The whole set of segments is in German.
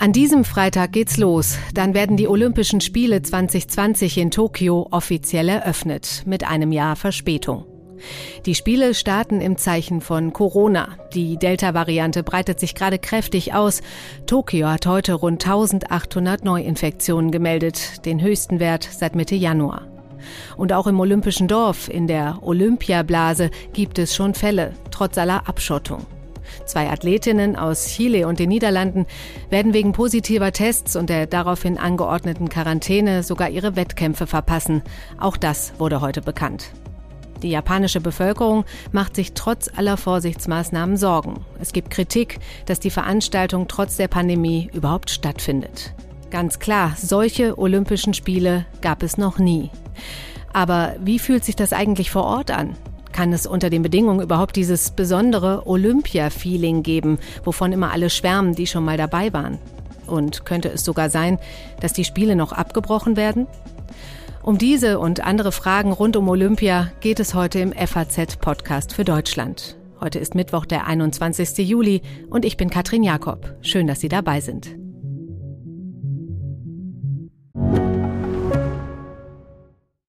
An diesem Freitag geht's los. Dann werden die Olympischen Spiele 2020 in Tokio offiziell eröffnet, mit einem Jahr Verspätung. Die Spiele starten im Zeichen von Corona. Die Delta-Variante breitet sich gerade kräftig aus. Tokio hat heute rund 1800 Neuinfektionen gemeldet, den höchsten Wert seit Mitte Januar. Und auch im Olympischen Dorf, in der Olympiablase, gibt es schon Fälle, trotz aller Abschottung. Zwei Athletinnen aus Chile und den Niederlanden werden wegen positiver Tests und der daraufhin angeordneten Quarantäne sogar ihre Wettkämpfe verpassen. Auch das wurde heute bekannt. Die japanische Bevölkerung macht sich trotz aller Vorsichtsmaßnahmen Sorgen. Es gibt Kritik, dass die Veranstaltung trotz der Pandemie überhaupt stattfindet. Ganz klar, solche Olympischen Spiele gab es noch nie. Aber wie fühlt sich das eigentlich vor Ort an? Kann es unter den Bedingungen überhaupt dieses besondere Olympia-Feeling geben, wovon immer alle schwärmen, die schon mal dabei waren? Und könnte es sogar sein, dass die Spiele noch abgebrochen werden? Um diese und andere Fragen rund um Olympia geht es heute im FAZ-Podcast für Deutschland. Heute ist Mittwoch, der 21. Juli und ich bin Katrin Jakob. Schön, dass Sie dabei sind.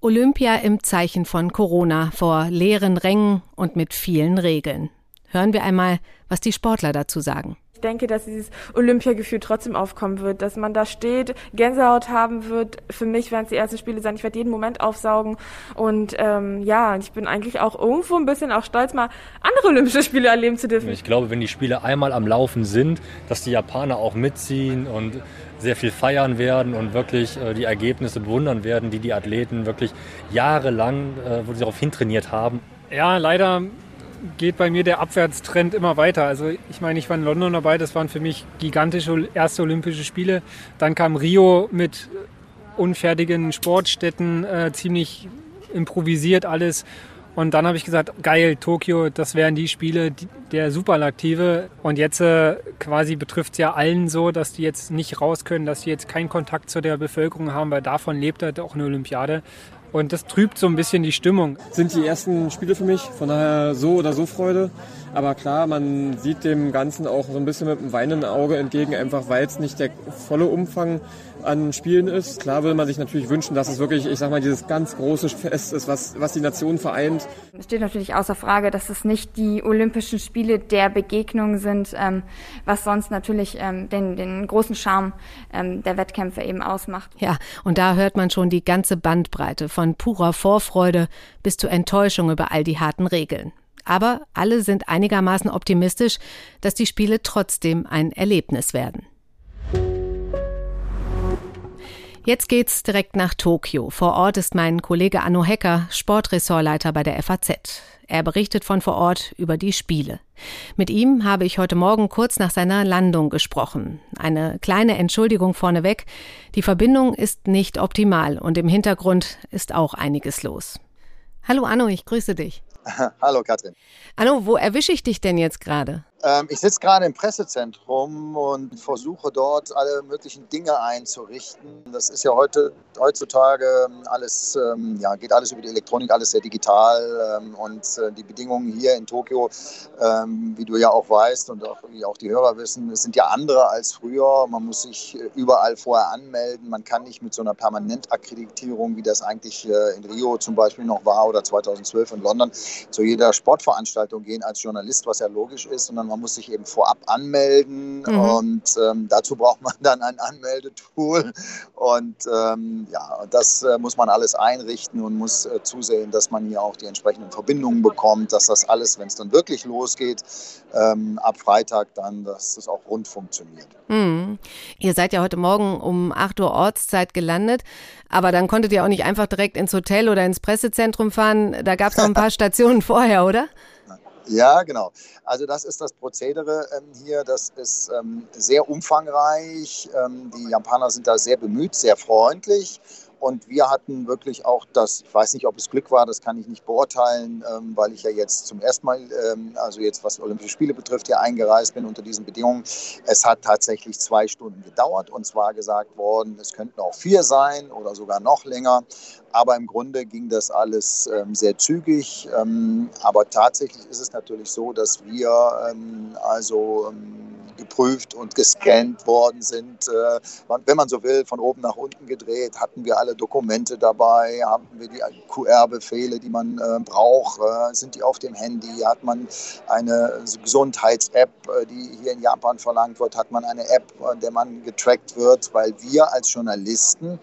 Olympia im Zeichen von Corona vor leeren Rängen und mit vielen Regeln. Hören wir einmal, was die Sportler dazu sagen. Ich denke, dass dieses Olympiagefühl trotzdem aufkommen wird, dass man da steht, Gänsehaut haben wird. Für mich werden es die ersten Spiele sein. Ich werde jeden Moment aufsaugen. Und ähm, ja, ich bin eigentlich auch irgendwo ein bisschen auch stolz, mal andere Olympische Spiele erleben zu dürfen. Ich glaube, wenn die Spiele einmal am Laufen sind, dass die Japaner auch mitziehen und sehr viel feiern werden und wirklich äh, die Ergebnisse bewundern werden, die die Athleten wirklich jahrelang, äh, wo sie darauf hintrainiert haben. Ja, leider geht bei mir der Abwärtstrend immer weiter. Also ich meine, ich war in London dabei, das waren für mich gigantische erste Olympische Spiele. Dann kam Rio mit unfertigen Sportstätten, äh, ziemlich improvisiert alles. Und dann habe ich gesagt, geil, Tokio, das wären die Spiele der Superlaktive. Und jetzt äh, quasi betrifft es ja allen so, dass die jetzt nicht raus können, dass die jetzt keinen Kontakt zu der Bevölkerung haben, weil davon lebt halt auch eine Olympiade. Und das trübt so ein bisschen die Stimmung. Sind die ersten Spiele für mich, von daher so oder so Freude. Aber klar, man sieht dem Ganzen auch so ein bisschen mit einem weinenden Auge entgegen, einfach weil es nicht der volle Umfang an Spielen ist. Klar will man sich natürlich wünschen, dass es wirklich, ich sag mal, dieses ganz große Fest ist, was, was die Nation vereint. Es steht natürlich außer Frage, dass es nicht die Olympischen Spiele der Begegnung sind, ähm, was sonst natürlich ähm, den, den großen Charme ähm, der Wettkämpfe eben ausmacht. Ja, und da hört man schon die ganze Bandbreite von purer Vorfreude bis zur Enttäuschung über all die harten Regeln. Aber alle sind einigermaßen optimistisch, dass die Spiele trotzdem ein Erlebnis werden. Jetzt geht's direkt nach Tokio. Vor Ort ist mein Kollege Anno Hecker, Sportressortleiter bei der FAZ. Er berichtet von vor Ort über die Spiele. Mit ihm habe ich heute Morgen kurz nach seiner Landung gesprochen. Eine kleine Entschuldigung vorneweg. Die Verbindung ist nicht optimal und im Hintergrund ist auch einiges los. Hallo Anno, ich grüße dich. Hallo Katrin. Anno, wo erwische ich dich denn jetzt gerade? Ähm, ich sitze gerade im Pressezentrum und versuche dort alle möglichen Dinge einzurichten. Das ist ja heute, heutzutage alles, ähm, ja, geht alles über die Elektronik, alles sehr digital. Ähm, und äh, die Bedingungen hier in Tokio, ähm, wie du ja auch weißt und auch, wie auch die Hörer wissen, sind ja andere als früher. Man muss sich überall vorher anmelden. Man kann nicht mit so einer Permanentakkreditierung, wie das eigentlich äh, in Rio zum Beispiel noch war oder 2012 in London, zu jeder Sportveranstaltung gehen als Journalist, was ja logisch ist, sondern man muss sich eben vorab anmelden mhm. und ähm, dazu braucht man dann ein Anmeldetool. Und ähm, ja, das äh, muss man alles einrichten und muss äh, zusehen, dass man hier auch die entsprechenden Verbindungen bekommt, dass das alles, wenn es dann wirklich losgeht, ähm, ab Freitag dann, dass das auch rund funktioniert. Mhm. Ihr seid ja heute Morgen um 8 Uhr Ortszeit gelandet, aber dann konntet ihr auch nicht einfach direkt ins Hotel oder ins Pressezentrum fahren. Da gab es noch ein paar Stationen vorher, oder? Ja, genau. Also das ist das Prozedere ähm, hier. Das ist ähm, sehr umfangreich. Ähm, die Japaner sind da sehr bemüht, sehr freundlich. Und wir hatten wirklich auch das, ich weiß nicht, ob es Glück war, das kann ich nicht beurteilen, ähm, weil ich ja jetzt zum ersten Mal, ähm, also jetzt was Olympische Spiele betrifft, hier eingereist bin unter diesen Bedingungen. Es hat tatsächlich zwei Stunden gedauert und zwar gesagt worden, es könnten auch vier sein oder sogar noch länger. Aber im Grunde ging das alles ähm, sehr zügig. Ähm, aber tatsächlich ist es natürlich so, dass wir ähm, also ähm, geprüft und gescannt worden sind. Äh, wenn man so will, von oben nach unten gedreht, hatten wir alle Dokumente dabei, haben wir die QR-Befehle, die man äh, braucht, äh, sind die auf dem Handy, hat man eine Gesundheits-App, die hier in Japan verlangt wird, hat man eine App, in der man getrackt wird, weil wir als Journalisten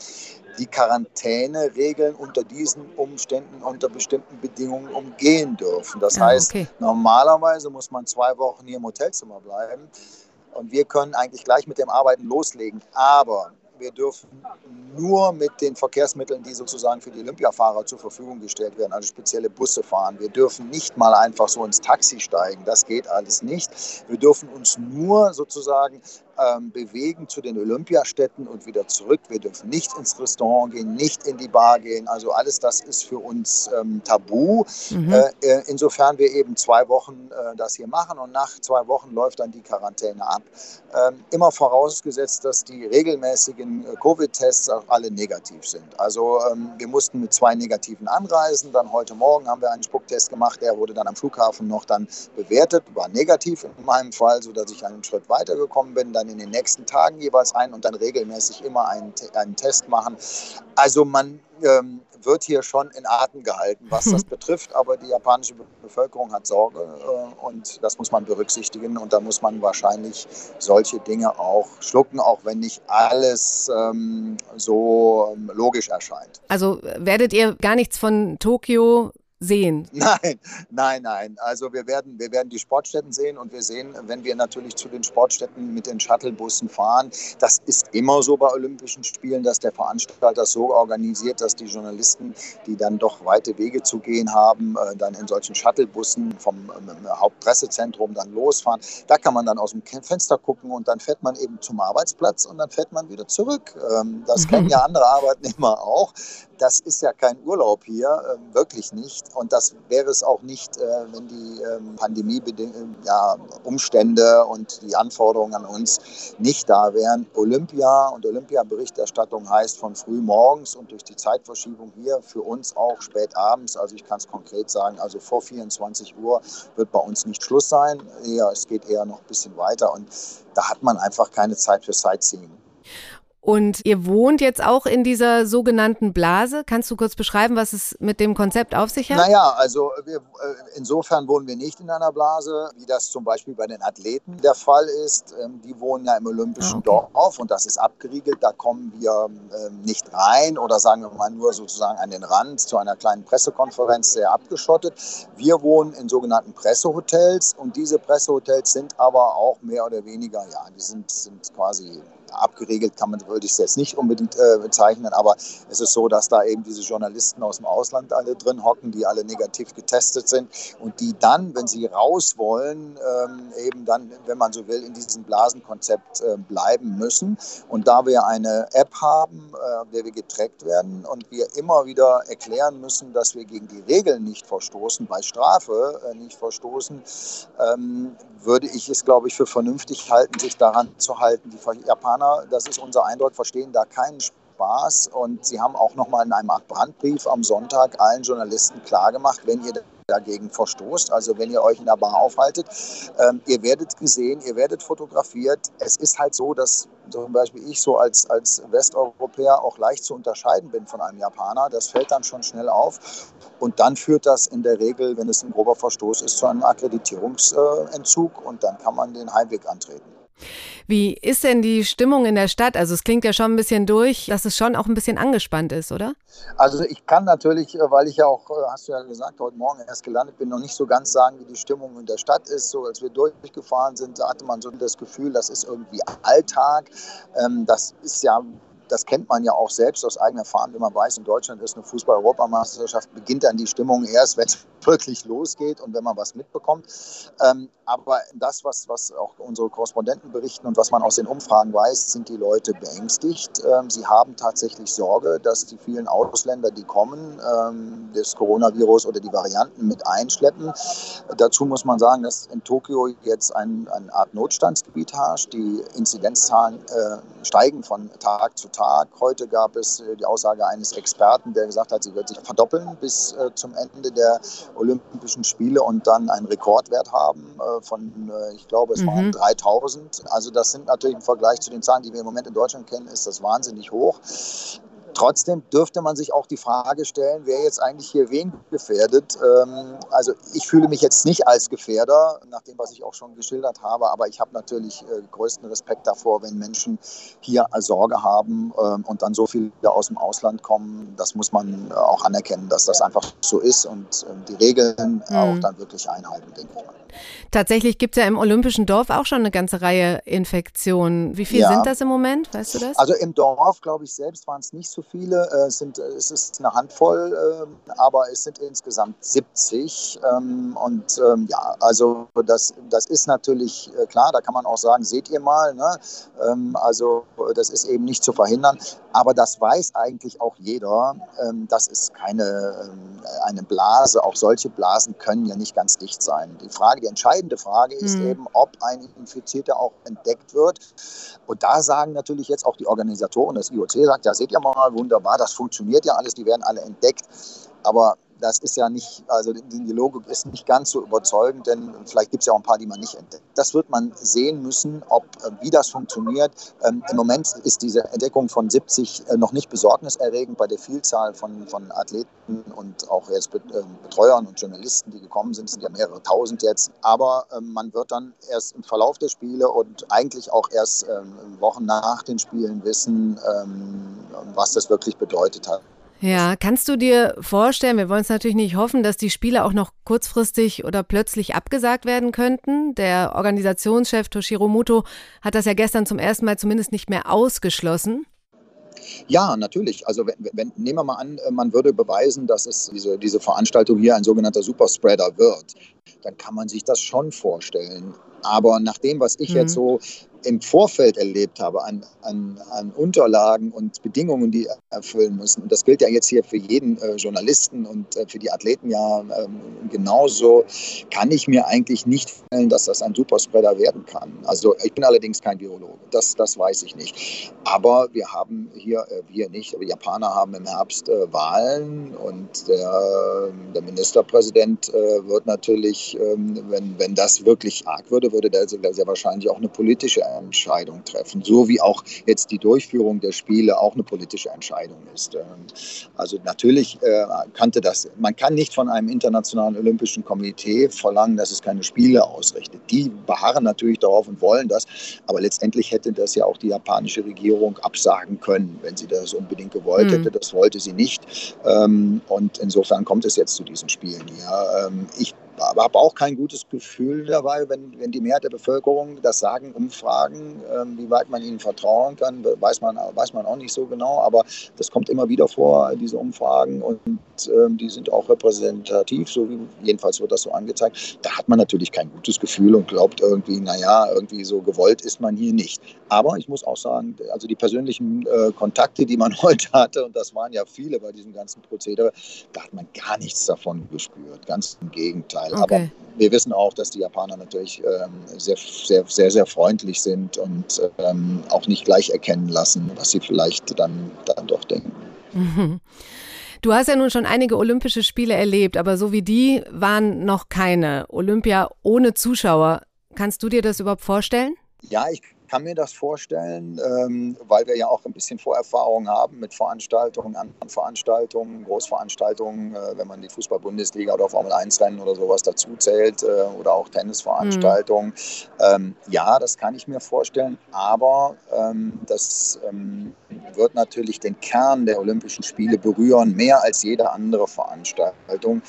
die Quarantäneregeln unter diesen Umständen, unter bestimmten Bedingungen umgehen dürfen. Das ah, heißt, okay. normalerweise muss man zwei Wochen hier im Hotelzimmer bleiben. Und wir können eigentlich gleich mit dem Arbeiten loslegen. Aber wir dürfen nur mit den Verkehrsmitteln, die sozusagen für die Olympiafahrer zur Verfügung gestellt werden, also spezielle Busse fahren. Wir dürfen nicht mal einfach so ins Taxi steigen, das geht alles nicht. Wir dürfen uns nur sozusagen ähm, bewegen zu den Olympiastätten und wieder zurück. Wir dürfen nicht ins Restaurant gehen, nicht in die Bar gehen. Also alles das ist für uns ähm, tabu. Mhm. Äh, äh insofern wir eben zwei Wochen äh, das hier machen und nach zwei Wochen läuft dann die Quarantäne ab. Ähm, immer vorausgesetzt, dass die regelmäßigen äh, Covid-Tests auch alle negativ sind. Also ähm, wir mussten mit zwei negativen anreisen. Dann heute Morgen haben wir einen Spucktest gemacht, der wurde dann am Flughafen noch dann bewertet, war negativ in meinem Fall, sodass ich einen Schritt weitergekommen bin. Dann dann in den nächsten Tagen jeweils ein und dann regelmäßig immer einen, einen Test machen. Also man ähm, wird hier schon in Atem gehalten, was das betrifft, aber die japanische Bevölkerung hat Sorge äh, und das muss man berücksichtigen und da muss man wahrscheinlich solche Dinge auch schlucken, auch wenn nicht alles ähm, so ähm, logisch erscheint. Also werdet ihr gar nichts von Tokio sehen? Nein, nein, nein. Also wir werden, wir werden die Sportstätten sehen und wir sehen, wenn wir natürlich zu den Sportstätten mit den Shuttlebussen fahren, das ist immer so bei Olympischen Spielen, dass der Veranstalter so organisiert, dass die Journalisten, die dann doch weite Wege zu gehen haben, äh, dann in solchen Shuttlebussen vom äh, Hauptpressezentrum dann losfahren. Da kann man dann aus dem Fenster gucken und dann fährt man eben zum Arbeitsplatz und dann fährt man wieder zurück. Ähm, das kennen ja andere Arbeitnehmer auch. Das ist ja kein Urlaub hier, ähm, wirklich nicht. Und das wäre es auch nicht, äh, wenn die ähm, Pandemie-Umstände ja, und die Anforderungen an uns nicht da wären. Olympia und Olympia-Berichterstattung heißt von früh morgens und durch die Zeitverschiebung hier für uns auch spät abends. Also ich kann es konkret sagen, also vor 24 Uhr wird bei uns nicht Schluss sein. Eher, es geht eher noch ein bisschen weiter und da hat man einfach keine Zeit für Sightseeing. Und ihr wohnt jetzt auch in dieser sogenannten Blase. Kannst du kurz beschreiben, was es mit dem Konzept auf sich hat? Naja, also wir, äh, insofern wohnen wir nicht in einer Blase, wie das zum Beispiel bei den Athleten der Fall ist. Ähm, die wohnen ja im Olympischen ah, okay. Dorf und das ist abgeriegelt. Da kommen wir ähm, nicht rein oder sagen wir mal nur sozusagen an den Rand zu einer kleinen Pressekonferenz sehr abgeschottet. Wir wohnen in sogenannten Pressehotels und diese Pressehotels sind aber auch mehr oder weniger, ja, die sind, sind quasi abgeregelt kann man, würde ich es jetzt nicht unbedingt äh, bezeichnen, aber es ist so, dass da eben diese Journalisten aus dem Ausland alle drin hocken, die alle negativ getestet sind und die dann, wenn sie raus wollen, ähm, eben dann, wenn man so will, in diesem Blasenkonzept äh, bleiben müssen. Und da wir eine App haben, äh, der wir getrackt werden und wir immer wieder erklären müssen, dass wir gegen die Regeln nicht verstoßen, bei Strafe äh, nicht verstoßen, ähm, würde ich es, glaube ich, für vernünftig halten, sich daran zu halten. Die Japaner, das ist unser Eindruck, verstehen da keinen Spaß. Und sie haben auch nochmal in einem Art Brandbrief am Sonntag allen Journalisten klargemacht, wenn ihr dagegen verstoßt. Also wenn ihr euch in der Bar aufhaltet, ähm, ihr werdet gesehen, ihr werdet fotografiert. Es ist halt so, dass zum Beispiel ich so als, als Westeuropäer auch leicht zu unterscheiden bin von einem Japaner. Das fällt dann schon schnell auf. Und dann führt das in der Regel, wenn es ein grober Verstoß ist, zu einem Akkreditierungsentzug und dann kann man den Heimweg antreten. Wie ist denn die Stimmung in der Stadt? Also es klingt ja schon ein bisschen durch, dass es schon auch ein bisschen angespannt ist, oder? Also ich kann natürlich, äh, weil ich ja auch, äh, hast du ja gesagt, heute Morgen erst gelandet bin, noch nicht so ganz sagen, wie die Stimmung in der Stadt ist. So als wir durchgefahren sind, hatte man so das Gefühl, das ist irgendwie Alltag. Ähm, das ist ja das kennt man ja auch selbst aus eigener Erfahrung, wenn man weiß, in Deutschland ist eine Fußball-Europameisterschaft, beginnt dann die Stimmung erst, wenn es wirklich losgeht und wenn man was mitbekommt. Ähm, aber das, was, was auch unsere Korrespondenten berichten und was man aus den Umfragen weiß, sind die Leute beängstigt. Ähm, sie haben tatsächlich Sorge, dass die vielen Ausländer, die kommen, ähm, das Coronavirus oder die Varianten mit einschleppen. Dazu muss man sagen, dass in Tokio jetzt ein, eine Art Notstandsgebiet herrscht. Die Inzidenzzahlen äh, steigen von Tag zu Tag. Heute gab es äh, die Aussage eines Experten, der gesagt hat, sie wird sich verdoppeln bis äh, zum Ende der Olympischen Spiele und dann einen Rekordwert haben äh, von, ich glaube, es waren mhm. 3000. Also das sind natürlich im Vergleich zu den Zahlen, die wir im Moment in Deutschland kennen, ist das wahnsinnig hoch. Trotzdem dürfte man sich auch die Frage stellen, wer jetzt eigentlich hier wen gefährdet. Ähm, also ich fühle mich jetzt nicht als Gefährder, nach dem, was ich auch schon geschildert habe, aber ich habe natürlich äh, größten Respekt davor, wenn Menschen hier Sorge haben ähm, und dann so viele aus dem Ausland kommen. Das muss man äh, auch anerkennen, dass das einfach so ist und ähm, die Regeln mhm. auch dann wirklich einhalten, denke ich mal. Tatsächlich gibt es ja im Olympischen Dorf auch schon eine ganze Reihe Infektionen. Wie viele ja. sind das im Moment? Weißt du das? Also im Dorf, glaube ich, selbst waren es nicht so viele. Äh, es, sind, es ist eine Handvoll, ähm, aber es sind insgesamt 70. Ähm, und ähm, ja, also das, das ist natürlich äh, klar, da kann man auch sagen, seht ihr mal, ne? also das ist eben nicht zu verhindern. Aber das weiß eigentlich auch jeder. Das ist keine eine Blase. Auch solche Blasen können ja nicht ganz dicht sein. Die Frage, die entscheidende Frage ist mhm. eben, ob ein Infizierter auch entdeckt wird. Und da sagen natürlich jetzt auch die Organisatoren, das IOC sagt, ja, seht ihr mal, wunderbar, das funktioniert ja alles, die werden alle entdeckt. Aber das ist ja nicht, also die Logik ist nicht ganz so überzeugend, denn vielleicht gibt es ja auch ein paar, die man nicht entdeckt. Das wird man sehen müssen, ob, äh, wie das funktioniert. Ähm, Im Moment ist diese Entdeckung von 70 äh, noch nicht besorgniserregend bei der Vielzahl von, von Athleten und auch jetzt äh, Betreuern und Journalisten, die gekommen sind, Es sind ja mehrere tausend jetzt. Aber ähm, man wird dann erst im Verlauf der Spiele und eigentlich auch erst ähm, Wochen nach den Spielen wissen, ähm, was das wirklich bedeutet hat. Ja, kannst du dir vorstellen, wir wollen es natürlich nicht hoffen, dass die Spiele auch noch kurzfristig oder plötzlich abgesagt werden könnten. Der Organisationschef Toshiro Muto hat das ja gestern zum ersten Mal zumindest nicht mehr ausgeschlossen. Ja, natürlich. Also wenn, wenn, nehmen wir mal an, man würde beweisen, dass es diese, diese Veranstaltung hier ein sogenannter Superspreader wird, dann kann man sich das schon vorstellen. Aber nach dem, was ich mhm. jetzt so im Vorfeld erlebt habe an, an, an, Unterlagen und Bedingungen, die erfüllen müssen. Und das gilt ja jetzt hier für jeden äh, Journalisten und äh, für die Athleten ja ähm, genauso, kann ich mir eigentlich nicht vorstellen, dass das ein Superspreader werden kann. Also ich bin allerdings kein Virologe, das, das weiß ich nicht. Aber wir haben hier, äh, wir nicht, aber Japaner haben im Herbst äh, Wahlen und der, der Ministerpräsident äh, wird natürlich, ähm, wenn, wenn das wirklich arg würde, würde der sehr wahrscheinlich auch eine politische Entscheidung treffen, so wie auch jetzt die Durchführung der Spiele auch eine politische Entscheidung ist. Also natürlich äh, kannte das, man kann nicht von einem internationalen Olympischen Komitee verlangen, dass es keine Spiele ausrichtet. Die beharren natürlich darauf und wollen das, aber letztendlich hätte das ja auch die japanische Regierung absagen können, wenn sie das unbedingt gewollt hätte. Das wollte sie nicht. Ähm, und insofern kommt es jetzt zu diesen Spielen hier. Ähm, ich habe auch kein gutes Gefühl dabei, wenn, wenn die Mehrheit der Bevölkerung das sagen, Umfragen, ähm, wie weit man ihnen vertrauen kann, weiß man, weiß man auch nicht so genau, aber das kommt immer wieder vor, diese Umfragen und ähm, die sind auch repräsentativ, so wie, jedenfalls wird das so angezeigt. Da hat man natürlich kein gutes Gefühl und glaubt irgendwie, naja, irgendwie so gewollt ist man hier nicht. Aber ich muss auch sagen, also die persönlichen äh, Kontakte, die man heute hatte, und das waren ja viele bei diesem ganzen Prozedere, da hat man gar nichts davon gespürt, ganz im Gegenteil. Teil. Okay. Aber wir wissen auch, dass die Japaner natürlich ähm, sehr, sehr, sehr, sehr freundlich sind und ähm, auch nicht gleich erkennen lassen, was sie vielleicht dann, dann doch denken. Mhm. Du hast ja nun schon einige Olympische Spiele erlebt, aber so wie die waren noch keine. Olympia ohne Zuschauer. Kannst du dir das überhaupt vorstellen? Ja, ich kann mir das vorstellen, ähm, weil wir ja auch ein bisschen Vorerfahrung haben mit Veranstaltungen, anderen Veranstaltungen, Großveranstaltungen, äh, wenn man die Fußball-Bundesliga oder Formel 1-Rennen oder sowas dazu zählt äh, oder auch Tennisveranstaltungen. Mhm. Ähm, ja, das kann ich mir vorstellen, aber ähm, das ähm, wird natürlich den Kern der Olympischen Spiele berühren, mehr als jede andere Veranstaltung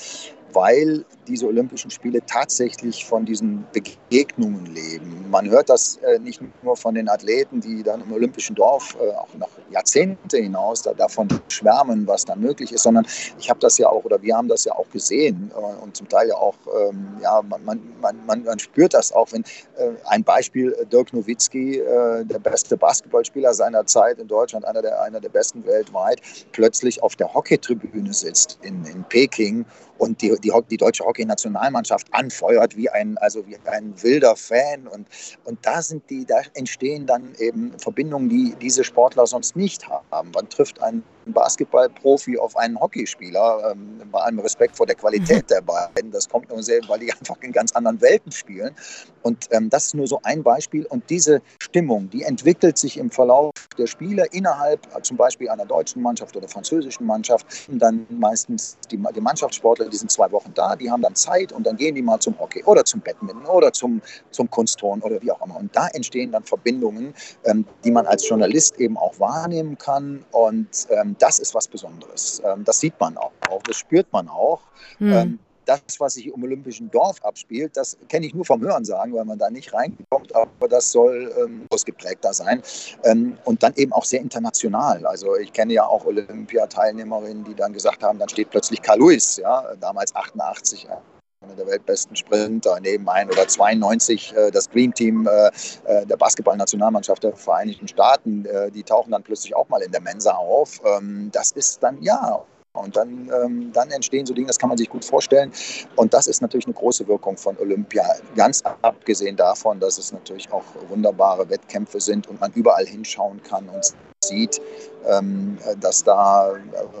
weil diese Olympischen Spiele tatsächlich von diesen Begegnungen leben. Man hört das äh, nicht nur von den Athleten, die dann im Olympischen Dorf äh, auch noch Jahrzehnte hinaus da, davon schwärmen, was da möglich ist, sondern ich habe das ja auch oder wir haben das ja auch gesehen äh, und zum Teil ja auch, ähm, ja, man, man, man, man, spürt das auch, wenn äh, ein Beispiel äh, Dirk Nowitzki, äh, der beste Basketballspieler seiner Zeit in Deutschland, einer der, einer der besten weltweit, plötzlich auf der Hockeytribüne sitzt in, in Peking und die, die, die deutsche Hockey-Nationalmannschaft anfeuert wie ein, also wie ein wilder Fan. Und, und da, sind die, da entstehen dann eben Verbindungen, die diese Sportler sonst nicht haben. Man trifft einen Basketballprofi auf einen Hockeyspieler, ähm, bei allem Respekt vor der Qualität mhm. der beiden. Das kommt nur sehr, weil die einfach in ganz anderen Welten spielen. Und ähm, das ist nur so ein Beispiel. Und diese Stimmung, die entwickelt sich im Verlauf der Spiele innerhalb äh, zum Beispiel einer deutschen Mannschaft oder französischen Mannschaft. Dann meistens die, die Mannschaftssportler, die sind zwei Wochen da, die haben dann Zeit und dann gehen die mal zum Hockey oder zum Badminton oder zum, zum Kunstturnen oder wie auch immer. Und da entstehen dann Verbindungen, ähm, die man als Journalist eben auch wahrnehmen kann. Und ähm, das ist was Besonderes. Ähm, das sieht man auch, das spürt man auch. Mhm. das, was sich im Olympischen Dorf abspielt, das kenne ich nur vom Hörensagen, weil man da nicht reinkommt, aber das soll ähm, ausgeprägter sein. Ähm, und dann eben auch sehr international. Also ich kenne ja auch Olympiateilnehmerinnen, die dann gesagt haben, dann steht plötzlich Carl Lewis, ja, damals 88, ja, einer der weltbesten Sprinter, neben ein oder 92 äh, das Dream Team äh, äh, der Basketballnationalmannschaft der Vereinigten Staaten, die tauchen dann plötzlich auch mal in der Mensa auf. Ähm, das ist dann ja. Und dann, ähm, dann entstehen so Dinge, das kann man sich gut vorstellen. Und das ist natürlich eine große Wirkung von Olympia. Ganz abgesehen davon, dass es natürlich auch wunderbare Wettkämpfe sind und man überall hinschauen kann und sieht, ähm, dass da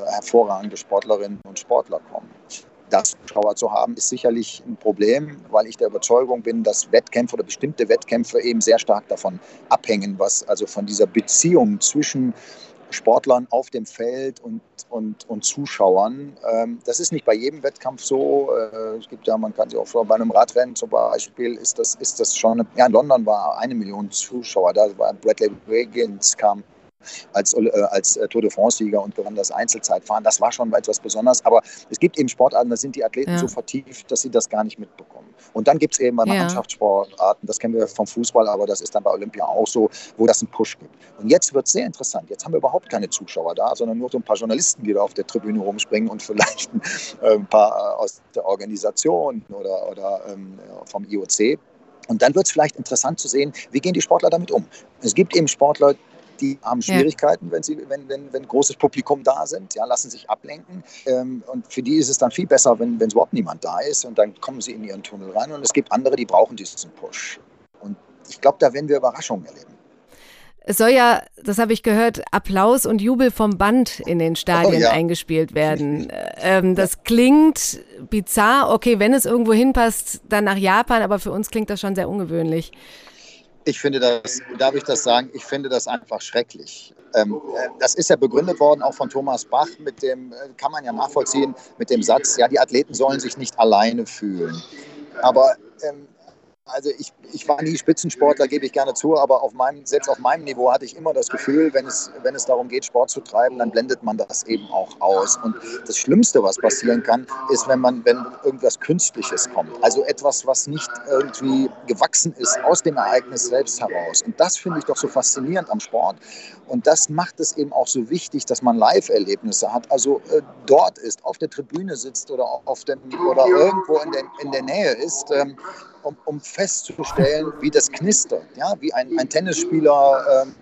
hervorragende Sportlerinnen und Sportler kommen das Zuschauer zu haben, ist sicherlich ein Problem, weil ich der Überzeugung bin, dass Wettkämpfe oder bestimmte Wettkämpfe eben sehr stark davon abhängen, was also von dieser Beziehung zwischen Sportlern auf dem Feld und, und, und Zuschauern. Ähm, das ist nicht bei jedem Wettkampf so. Äh, es gibt ja, man kann sich auch vor, bei einem Radrennen zum Beispiel ist das, ist das schon, ja, in London war eine Million Zuschauer, da war Bradley Wiggins kam als, äh, als äh, Tour de France-Sieger und gewann das Einzelzeitfahren. Das war schon etwas Besonderes. Aber es gibt eben Sportarten, da sind die Athleten ja. so vertieft, dass sie das gar nicht mitbekommen. Und dann gibt es eben. Mannschaftssportarten, das kennen wir vom Fußball, aber das ist dann bei Olympia auch so, wo das einen Push gibt. Und jetzt wird es sehr interessant. Jetzt haben wir überhaupt keine Zuschauer da, sondern nur so ein paar Journalisten, die da auf der Tribüne rumspringen und vielleicht ein, äh, ein paar äh, aus der Organisation oder, oder ähm, vom IOC. Und dann wird es vielleicht interessant zu sehen, wie gehen die Sportler damit um. Es gibt eben Sportler, die haben Schwierigkeiten, ja. wenn, sie, wenn, wenn, wenn großes Publikum da sind, ja, lassen sich ablenken. Ähm, und für die ist es dann viel besser, wenn, wenn überhaupt niemand da ist und dann kommen sie in ihren Tunnel rein. Und es gibt andere, die brauchen diesen Push. Und ich glaube, da werden wir Überraschungen erleben. Es soll ja, das habe ich gehört, Applaus und Jubel vom Band in den Stadien oh, ja. eingespielt werden. Ähm, das klingt bizarr. Okay, wenn es irgendwo hinpasst, dann nach Japan, aber für uns klingt das schon sehr ungewöhnlich. Ich finde das, darf ich das sagen, ich finde das einfach schrecklich. Ähm, das ist ja begründet worden auch von Thomas Bach mit dem, äh, kann man ja nachvollziehen, mit dem Satz, ja, die Athleten sollen sich nicht alleine fühlen. Aber ähm, also ich, ich war nie Spitzensportler, gebe ich gerne zu, aber auf meinem, selbst auf meinem Niveau hatte ich immer das Gefühl, wenn es, wenn es darum geht, Sport zu treiben, dann blendet man das eben auch aus. Und das Schlimmste, was passieren kann, ist, wenn man, wenn irgendwas Künstliches kommt. Also etwas, was nicht irgendwie gewachsen ist aus dem Ereignis selbst heraus. Und das finde ich doch so faszinierend am Sport. Und das macht es eben auch so wichtig, dass man Live-Erlebnisse hat, also äh, dort ist, auf der Tribüne sitzt oder, auf dem, oder irgendwo in der, in der Nähe ist. Ähm, um, um festzustellen, wie das knistert, ja, wie ein, ein Tennisspieler ähm,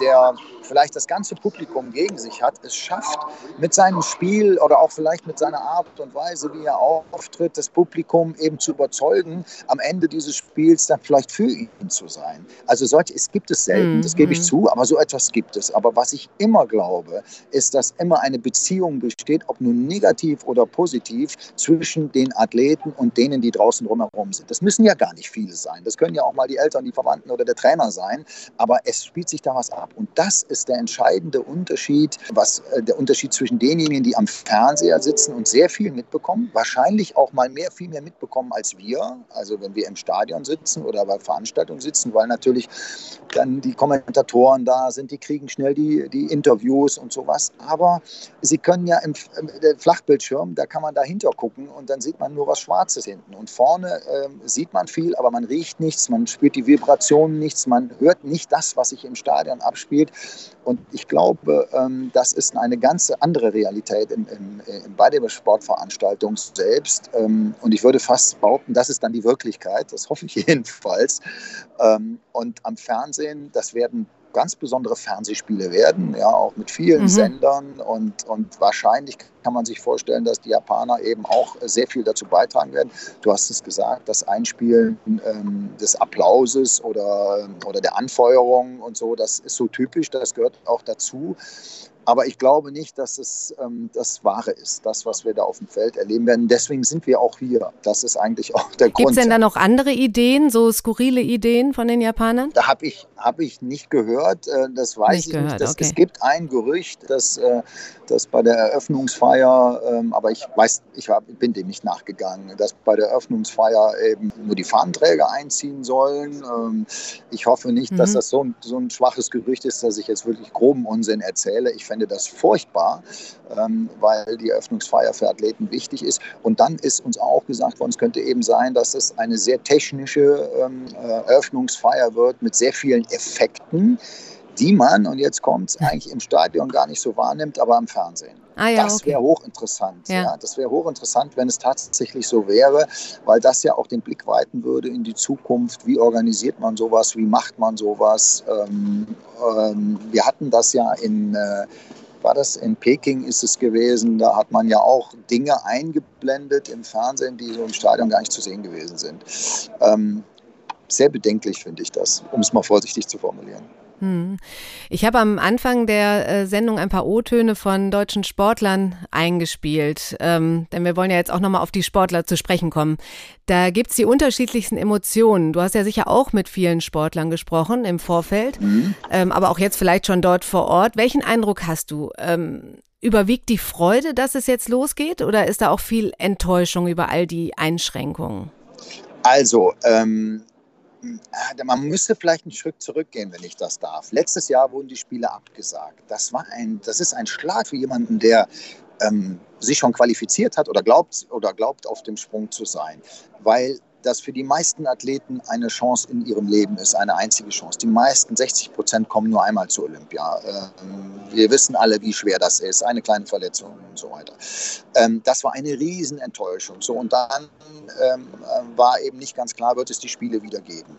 der vielleicht das ganze Publikum gegen sich hat, es schafft, mit seinem Spiel oder auch vielleicht mit seiner Art und Weise, wie er auftritt, das Publikum eben zu überzeugen, am Ende dieses Spiels dann vielleicht für ihn zu sein. Also solche, es gibt es selten, mhm. das gebe ich mhm. zu, aber so etwas gibt es. Aber was ich immer glaube, ist, dass immer eine Beziehung besteht, ob nun negativ oder positiv, zwischen den Athleten und denen, die draußen drumherum sind. Das müssen ja gar nicht viele sein. Das können ja auch mal die Eltern, die Verwandten oder der Trainer sein. Aber es spielt sich da was ab. Und das ist der entscheidende Unterschied, was äh, der Unterschied zwischen denjenigen, die am Fernseher sitzen und sehr viel mitbekommen, wahrscheinlich auch mal mehr, viel mehr mitbekommen als wir. Also wenn wir im Stadion sitzen oder bei Veranstaltungen sitzen, weil natürlich dann die Kommentatoren da sind, die kriegen schnell die, die Interviews und sowas. Aber sie können ja im, im Flachbildschirm, da kann man dahinter gucken und dann sieht man nur was Schwarzes hinten. Und vorne äh, sieht man viel, aber man riecht nichts, man spürt die Vibrationen nichts, man hört nicht das, was sich im Stadion abspielt. Und ich glaube, ähm, das ist eine ganz andere Realität in, in, in, bei der Sportveranstaltung selbst. Ähm, und ich würde fast behaupten, das ist dann die Wirklichkeit, das hoffe ich jedenfalls. Ähm, und am Fernsehen, das werden ganz besondere Fernsehspiele werden, ja, auch mit vielen mhm. Sendern und, und wahrscheinlich kann man sich vorstellen, dass die Japaner eben auch sehr viel dazu beitragen werden. Du hast es gesagt, das Einspielen ähm, des Applauses oder, oder der Anfeuerung und so, das ist so typisch, das gehört auch dazu. Aber ich glaube nicht, dass es ähm, das Wahre ist, das, was wir da auf dem Feld erleben werden. Deswegen sind wir auch hier. Das ist eigentlich auch der Grund. Gibt es denn da noch andere Ideen, so skurrile Ideen von den Japanern? Da habe ich, hab ich nicht gehört. Äh, das weiß nicht ich gehört, nicht. Das, okay. Es gibt ein Gerücht, dass, äh, dass bei der Eröffnungsfeier, ähm, aber ich weiß, ich hab, bin dem nicht nachgegangen, dass bei der Eröffnungsfeier eben nur die Fahnenträger einziehen sollen. Ähm, ich hoffe nicht, mhm. dass das so ein, so ein schwaches Gerücht ist, dass ich jetzt wirklich groben Unsinn erzähle. Ich fände das furchtbar, ähm, weil die Eröffnungsfeier für Athleten wichtig ist. Und dann ist uns auch gesagt worden, es könnte eben sein, dass es eine sehr technische ähm, äh, Eröffnungsfeier wird mit sehr vielen Effekten, die man, und jetzt kommt es, eigentlich im Stadion gar nicht so wahrnimmt, aber am Fernsehen. Ah, ja, das wäre hochinteressant. Ja. ja. das wäre hochinteressant, wenn es tatsächlich so wäre, weil das ja auch den Blick weiten würde in die Zukunft. Wie organisiert man sowas? Wie macht man sowas? Ähm, ähm, wir hatten das ja in. Äh, war das in Peking ist es gewesen, da hat man ja auch Dinge eingeblendet im Fernsehen, die so im Stadion gar nicht zu sehen gewesen sind. Ähm, sehr bedenklich finde ich das, um es mal vorsichtig zu formulieren. Hm. Ich habe am Anfang der äh, Sendung ein paar O-Töne von deutschen Sportlern eingespielt, ähm, denn wir wollen ja jetzt auch nochmal auf die Sportler zu sprechen kommen. Da gibt's die unterschiedlichsten Emotionen. Du hast ja sicher auch mit vielen Sportlern gesprochen im Vorfeld, mhm. ähm, aber auch jetzt vielleicht schon dort vor Ort. Welchen Eindruck hast du? Ähm, überwiegt die Freude, dass es jetzt losgeht oder ist da auch viel Enttäuschung über all die Einschränkungen? Also, ähm, man müsste vielleicht einen Schritt zurückgehen, wenn ich das darf. Letztes Jahr wurden die Spiele abgesagt. Das, war ein, das ist ein Schlag für jemanden, der ähm, sich schon qualifiziert hat oder glaubt, oder glaubt, auf dem Sprung zu sein. Weil das für die meisten Athleten eine Chance in ihrem Leben ist, eine einzige Chance. Die meisten, 60 Prozent, kommen nur einmal zur Olympia. Ähm, wir wissen alle, wie schwer das ist, eine kleine Verletzung und so weiter. Ähm, das war eine Riesenenttäuschung. So, und dann ähm, äh, war eben nicht ganz klar, wird es die Spiele wieder geben.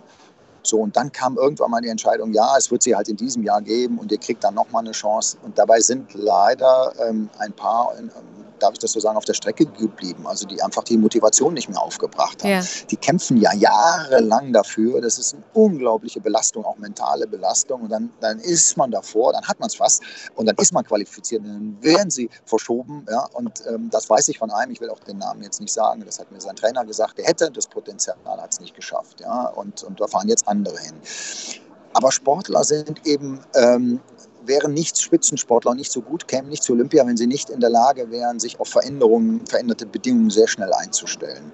So, und dann kam irgendwann mal die Entscheidung, ja, es wird sie halt in diesem Jahr geben und ihr kriegt dann nochmal eine Chance. Und dabei sind leider ein paar, darf ich das so sagen, auf der Strecke geblieben, also die einfach die Motivation nicht mehr aufgebracht haben. Ja. Die kämpfen ja jahrelang dafür. Das ist eine unglaubliche Belastung, auch mentale Belastung. Und dann, dann ist man davor, dann hat man es fast und dann ist man qualifiziert. Und dann werden sie verschoben. Ja? Und ähm, das weiß ich von einem, ich will auch den Namen jetzt nicht sagen, das hat mir sein Trainer gesagt, der hätte das Potenzial, hat es nicht geschafft. Ja? Und, und da fahren jetzt andere hin. Aber Sportler sind eben ähm, wären nicht Spitzensportler und nicht so gut, kämen nicht zu Olympia, wenn sie nicht in der Lage wären, sich auf Veränderungen, veränderte Bedingungen sehr schnell einzustellen.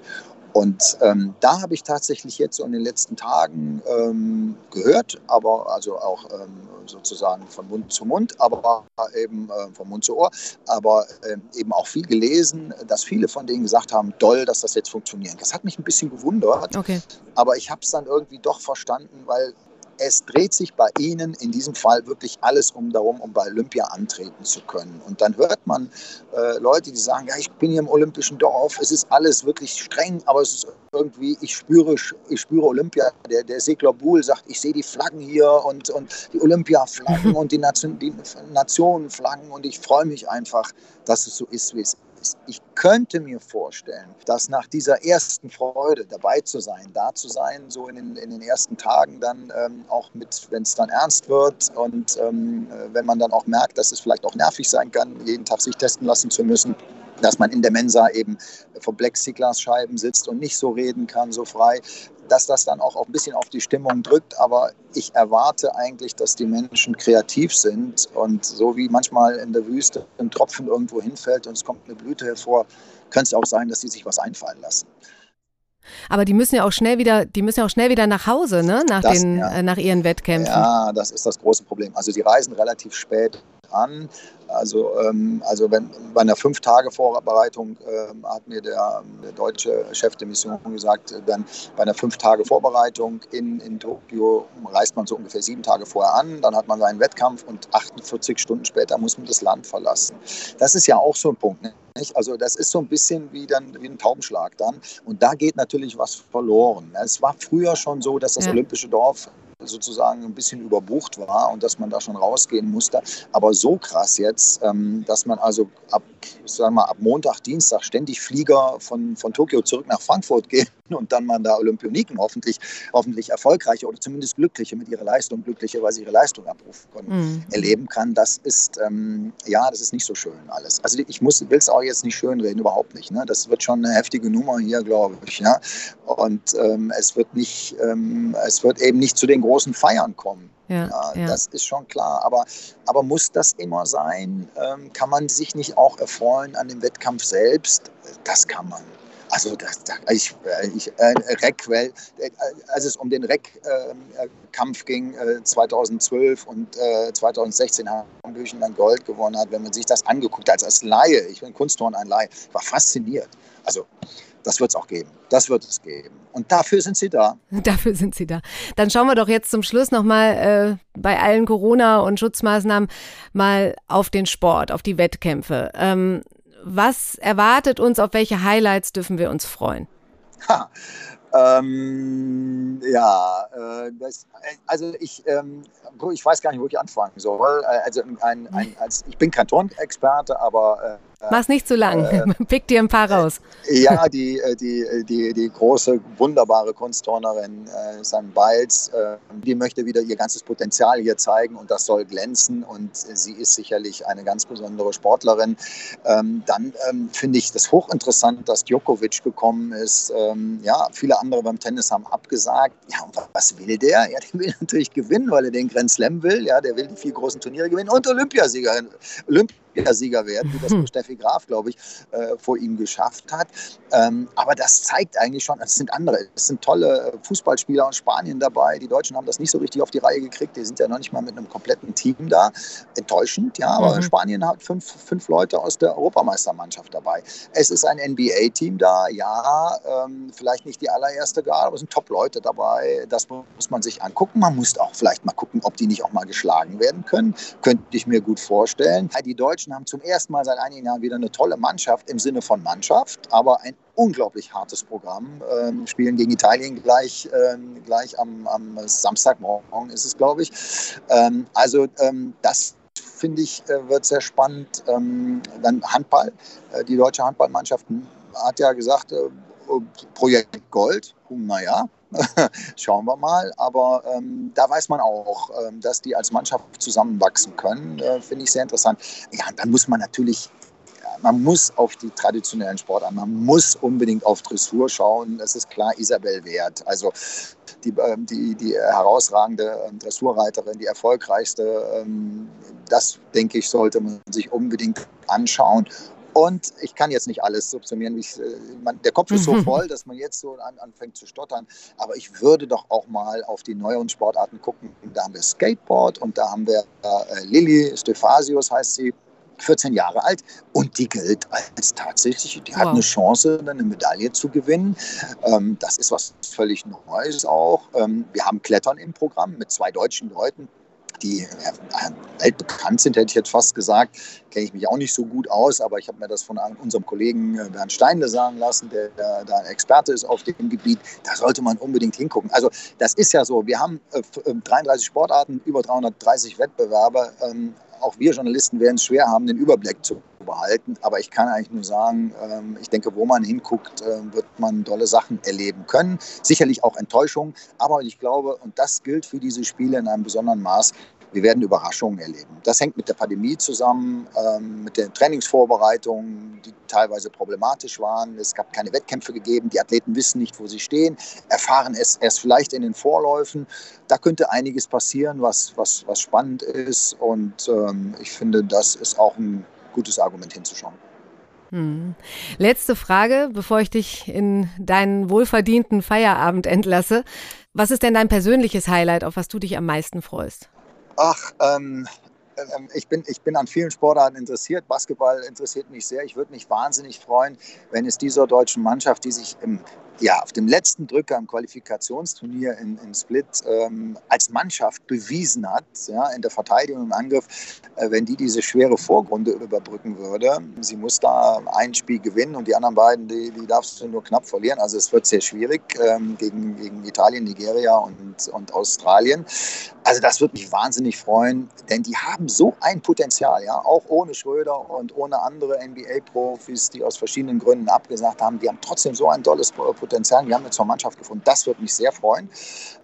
Und ähm, da habe ich tatsächlich jetzt so in den letzten Tagen ähm, gehört, aber also auch ähm, sozusagen von Mund zu Mund, aber eben äh, von Mund zu Ohr, aber ähm, eben auch viel gelesen, dass viele von denen gesagt haben, toll, dass das jetzt funktioniert. Das hat mich ein bisschen gewundert, okay. aber ich habe es dann irgendwie doch verstanden, weil es dreht sich bei ihnen in diesem Fall wirklich alles um darum, um bei Olympia antreten zu können. Und dann hört man äh, Leute, die sagen, ja, ich bin hier im olympischen Dorf, es ist alles wirklich streng, aber es ist irgendwie, ich spüre, ich spüre Olympia. Der, der Segler Buhl sagt, ich sehe die Flaggen hier und, und die Olympia-Flaggen und die, Nation, die Nationenflaggen und ich freue mich einfach, dass es so ist, wie es ist ist. Ich könnte mir vorstellen, dass nach dieser ersten Freude dabei zu sein, da zu sein, so in den, in den ersten Tagen dann ähm, auch mit, wenn es dann ernst wird und ähm, äh, wenn man dann auch merkt, dass es vielleicht auch nervig sein kann, jeden Tag sich testen lassen zu müssen, dass man in der Mensa eben vor Plexiglasscheiben sitzt und nicht so reden kann, so frei, dass das dann auch ein bisschen auf die Stimmung drückt. Aber ich erwarte eigentlich, dass die Menschen kreativ sind und so wie manchmal in der Wüste ein Tropfen irgendwo hinfällt und es kommt eine Blüte hervor, könnte es auch sein, dass sie sich was einfallen lassen. Aber die müssen ja auch schnell wieder, die müssen ja auch schnell wieder nach Hause, ne? Nach, das, den, ja. äh, nach ihren Wettkämpfen. Ja, das ist das große Problem. Also die reisen relativ spät an. Also, ähm, also wenn, bei einer fünf Tage Vorbereitung äh, hat mir der, der, deutsche Chef der Mission gesagt, äh, dann bei einer fünf Tage Vorbereitung in, in Tokio reist man so ungefähr sieben Tage vorher an, dann hat man seinen Wettkampf und 48 Stunden später muss man das Land verlassen. Das ist ja auch so ein Punkt. Ne? Also das ist so ein bisschen wie, dann, wie ein Taubenschlag dann. Und da geht natürlich was verloren. Es war früher schon so, dass das ja. Olympische Dorf sozusagen ein bisschen überbucht war und dass man da schon rausgehen musste. Aber so krass jetzt, ähm, dass man also ab, sagen wir, ab Montag, Dienstag ständig Flieger von, von Tokio zurück nach Frankfurt gehen und dann man da Olympioniken hoffentlich, hoffentlich erfolgreiche oder zumindest glückliche mit ihrer Leistung, glücklicherweise ihre Leistung abrufen können, mhm. erleben kann, das ist, ähm, ja, das ist nicht so schön alles. Also ich will es auch jetzt nicht schönreden, überhaupt nicht. Ne? Das wird schon eine heftige Nummer hier, glaube ich. Ja? Und ähm, es wird nicht, ähm, es wird eben nicht zu den großen Feiern kommen. Ja, ja, ja, Das ist schon klar. Aber, aber muss das immer sein? Ähm, kann man sich nicht auch erfreuen an dem Wettkampf selbst? Das kann man. Also das, das, ich, äh, ich, äh, Reck, äh, als es um den Reck-Kampf ging äh, 2012 und äh, 2016 haben Büchen Gold gewonnen hat, wenn man sich das angeguckt hat als Laie, ich bin Kunstturn ein Laie, war fasziniert. Also das wird es auch geben. Das wird es geben. Und dafür sind sie da. Dafür sind sie da. Dann schauen wir doch jetzt zum Schluss nochmal äh, bei allen Corona- und Schutzmaßnahmen mal auf den Sport, auf die Wettkämpfe. Ähm, was erwartet uns? Auf welche Highlights dürfen wir uns freuen? Ha, ähm, ja, äh, das, also ich, ähm, ich weiß gar nicht, wo ich anfangen soll. Äh, also ein, ein, als, ich bin Kantonexperte, aber äh, Mach's nicht zu lang. Äh, Pick dir ein paar raus. Ja, die, äh, die, die, die große, wunderbare Kunstturnerin äh, San Biles, äh, die möchte wieder ihr ganzes Potenzial hier zeigen und das soll glänzen und sie ist sicherlich eine ganz besondere Sportlerin. Ähm, dann ähm, finde ich das hochinteressant, dass Djokovic gekommen ist. Ähm, ja, viele andere beim Tennis haben abgesagt. Ja, und was will der? Ja, der will natürlich gewinnen, weil er den Grand Slam will. Ja, der will die vier großen Turniere gewinnen und Olympiasieger. Olymp Olympiasieger werden, wie das hm. Steffi Graf, glaube ich, äh, vor ihm geschafft hat. Ähm, aber das zeigt eigentlich schon, es sind andere, es sind tolle Fußballspieler aus Spanien dabei. Die Deutschen haben das nicht so richtig auf die Reihe gekriegt. Die sind ja noch nicht mal mit einem kompletten Team da. Enttäuschend, ja, aber mhm. Spanien hat fünf, fünf Leute aus der Europameistermannschaft dabei. Es ist ein NBA-Team da, ja, ähm, vielleicht nicht die allererste Garde, aber es sind Top-Leute dabei. Das muss man sich angucken. Man muss auch vielleicht mal gucken, ob die nicht auch mal geschlagen werden können. Könnte ich mir gut vorstellen. Die Deutschen Deutschen haben zum ersten Mal seit einigen Jahren wieder eine tolle Mannschaft im Sinne von Mannschaft, aber ein unglaublich hartes Programm. Ähm, spielen gegen Italien gleich, ähm, gleich am, am, Samstagmorgen ist es, glaube ich. Ähm, also ähm, das finde ich, äh, wird sehr spannend. Ähm, dann Handball. Äh, die deutsche Handballmannschaft hat ja gesagt, äh, Projekt Gold. Naja, Schauen wir mal. Aber ähm, da weiß man auch, ähm, dass die als Mannschaft zusammenwachsen können. Äh, Finde ich sehr interessant. Ja, dann muss man natürlich man muss auf die traditionellen Sportarten, man muss unbedingt auf Dressur schauen. Das ist klar Isabel Wert. Also die, ähm, die, die herausragende ähm, Dressurreiterin, die erfolgreichste, ähm, das denke ich, sollte man sich unbedingt anschauen. Und ich kann jetzt nicht alles subsumieren. Ich, äh, man, der Kopf ist so voll, dass man jetzt so an, anfängt zu stottern. Aber ich würde doch auch mal auf die neuen Sportarten gucken. Da haben wir Skateboard und da haben wir äh, Lilly Stephasius heißt sie. 14 Jahre alt und die gilt als tatsächlich, die wow. hat eine Chance, eine Medaille zu gewinnen. Ähm, das ist was völlig Neues auch. Ähm, wir haben Klettern im Programm mit zwei deutschen Leuten, die äh, weltbekannt sind, hätte ich jetzt fast gesagt. Kenne ich mich auch nicht so gut aus, aber ich habe mir das von unserem Kollegen äh, Bernd Steinde sagen lassen, der, da ein Experte ist auf dem Gebiet. Da sollte man unbedingt hingucken. Also das ist ja so, wir haben äh, 33 Sportarten, über 330 Wettbewerbe. Ähm, auch wir Journalisten werden es schwer haben, den Überblick zu behalten. Aber ich kann eigentlich nur sagen, ähm, ich denke, wo man hinguckt, äh, wird man tolle Sachen erleben können. Sicherlich auch Enttäuschungen. Aber ich glaube, und das gilt für diese Spiele in einem besonderen Maß, wir werden Überraschungen erleben. Das hängt mit der Pandemie zusammen, ähm, mit den Trainingsvorbereitungen, die teilweise problematisch waren. Es gab keine Wettkämpfe gegeben. Die Athleten wissen nicht, wo sie stehen, erfahren es erst vielleicht in den Vorläufen. Da könnte einiges passieren, was, was, was spannend ist. Und ähm, ich finde, das ist auch ein gutes Argument hinzuschauen. Hm. Letzte Frage, bevor ich dich in deinen wohlverdienten Feierabend entlasse. Was ist denn dein persönliches Highlight, auf was du dich am meisten freust? Ach, ähm, ähm, ich, bin, ich bin an vielen Sportarten interessiert. Basketball interessiert mich sehr. Ich würde mich wahnsinnig freuen, wenn es dieser deutschen Mannschaft, die sich im ja, auf dem letzten Drücker im Qualifikationsturnier in, in Split ähm, als Mannschaft bewiesen hat, ja, in der Verteidigung im Angriff, äh, wenn die diese schwere Vorrunde überbrücken würde. Sie muss da ein Spiel gewinnen und die anderen beiden, die, die darfst du nur knapp verlieren. Also es wird sehr schwierig ähm, gegen, gegen Italien, Nigeria und, und Australien. Also das würde mich wahnsinnig freuen, denn die haben so ein Potenzial, ja, auch ohne Schröder und ohne andere NBA-Profis, die aus verschiedenen Gründen abgesagt haben. Die haben trotzdem so ein tolles Potenzial Potenzial. Wir haben jetzt zur Mannschaft gefunden. Das würde mich sehr freuen.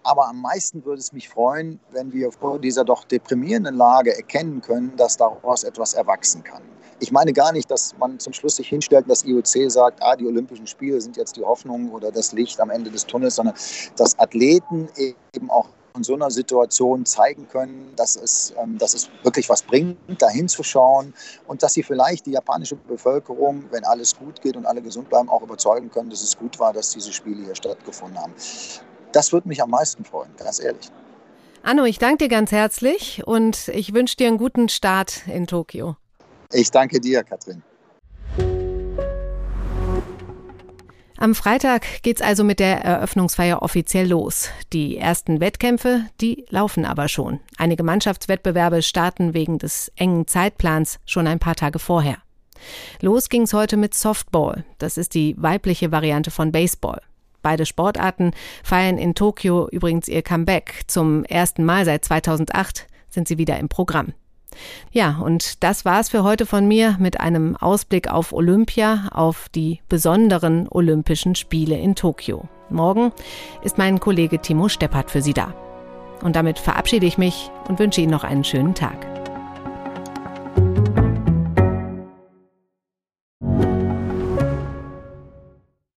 Aber am meisten würde es mich freuen, wenn wir vor dieser doch deprimierenden Lage erkennen können, dass daraus etwas erwachsen kann. Ich meine gar nicht, dass man zum Schluss sich hinstellt und das IOC sagt, ah, die Olympischen Spiele sind jetzt die Hoffnung oder das Licht am Ende des Tunnels, sondern dass Athleten eben auch in so einer Situation zeigen können, dass es, ähm, dass es wirklich was bringt, da hinzuschauen und dass sie vielleicht die japanische Bevölkerung, wenn alles gut geht und alle gesund bleiben, auch überzeugen können, dass es gut war, dass diese Spiele hier stattgefunden haben. Das würde mich am meisten freuen, ganz ehrlich. Anno, ich danke dir ganz herzlich und ich wünsche dir einen guten Start in Tokio. Ich danke dir, Katrin. Am Freitag geht's also mit der Eröffnungsfeier offiziell los. Die ersten Wettkämpfe, die laufen aber schon. Einige Mannschaftswettbewerbe starten wegen des engen Zeitplans schon ein paar Tage vorher. Los ging's heute mit Softball. Das ist die weibliche Variante von Baseball. Beide Sportarten feiern in Tokio übrigens ihr Comeback. Zum ersten Mal seit 2008 sind sie wieder im Programm. Ja, und das war's für heute von mir mit einem Ausblick auf Olympia, auf die besonderen Olympischen Spiele in Tokio. Morgen ist mein Kollege Timo Steppert für Sie da. Und damit verabschiede ich mich und wünsche Ihnen noch einen schönen Tag.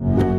you.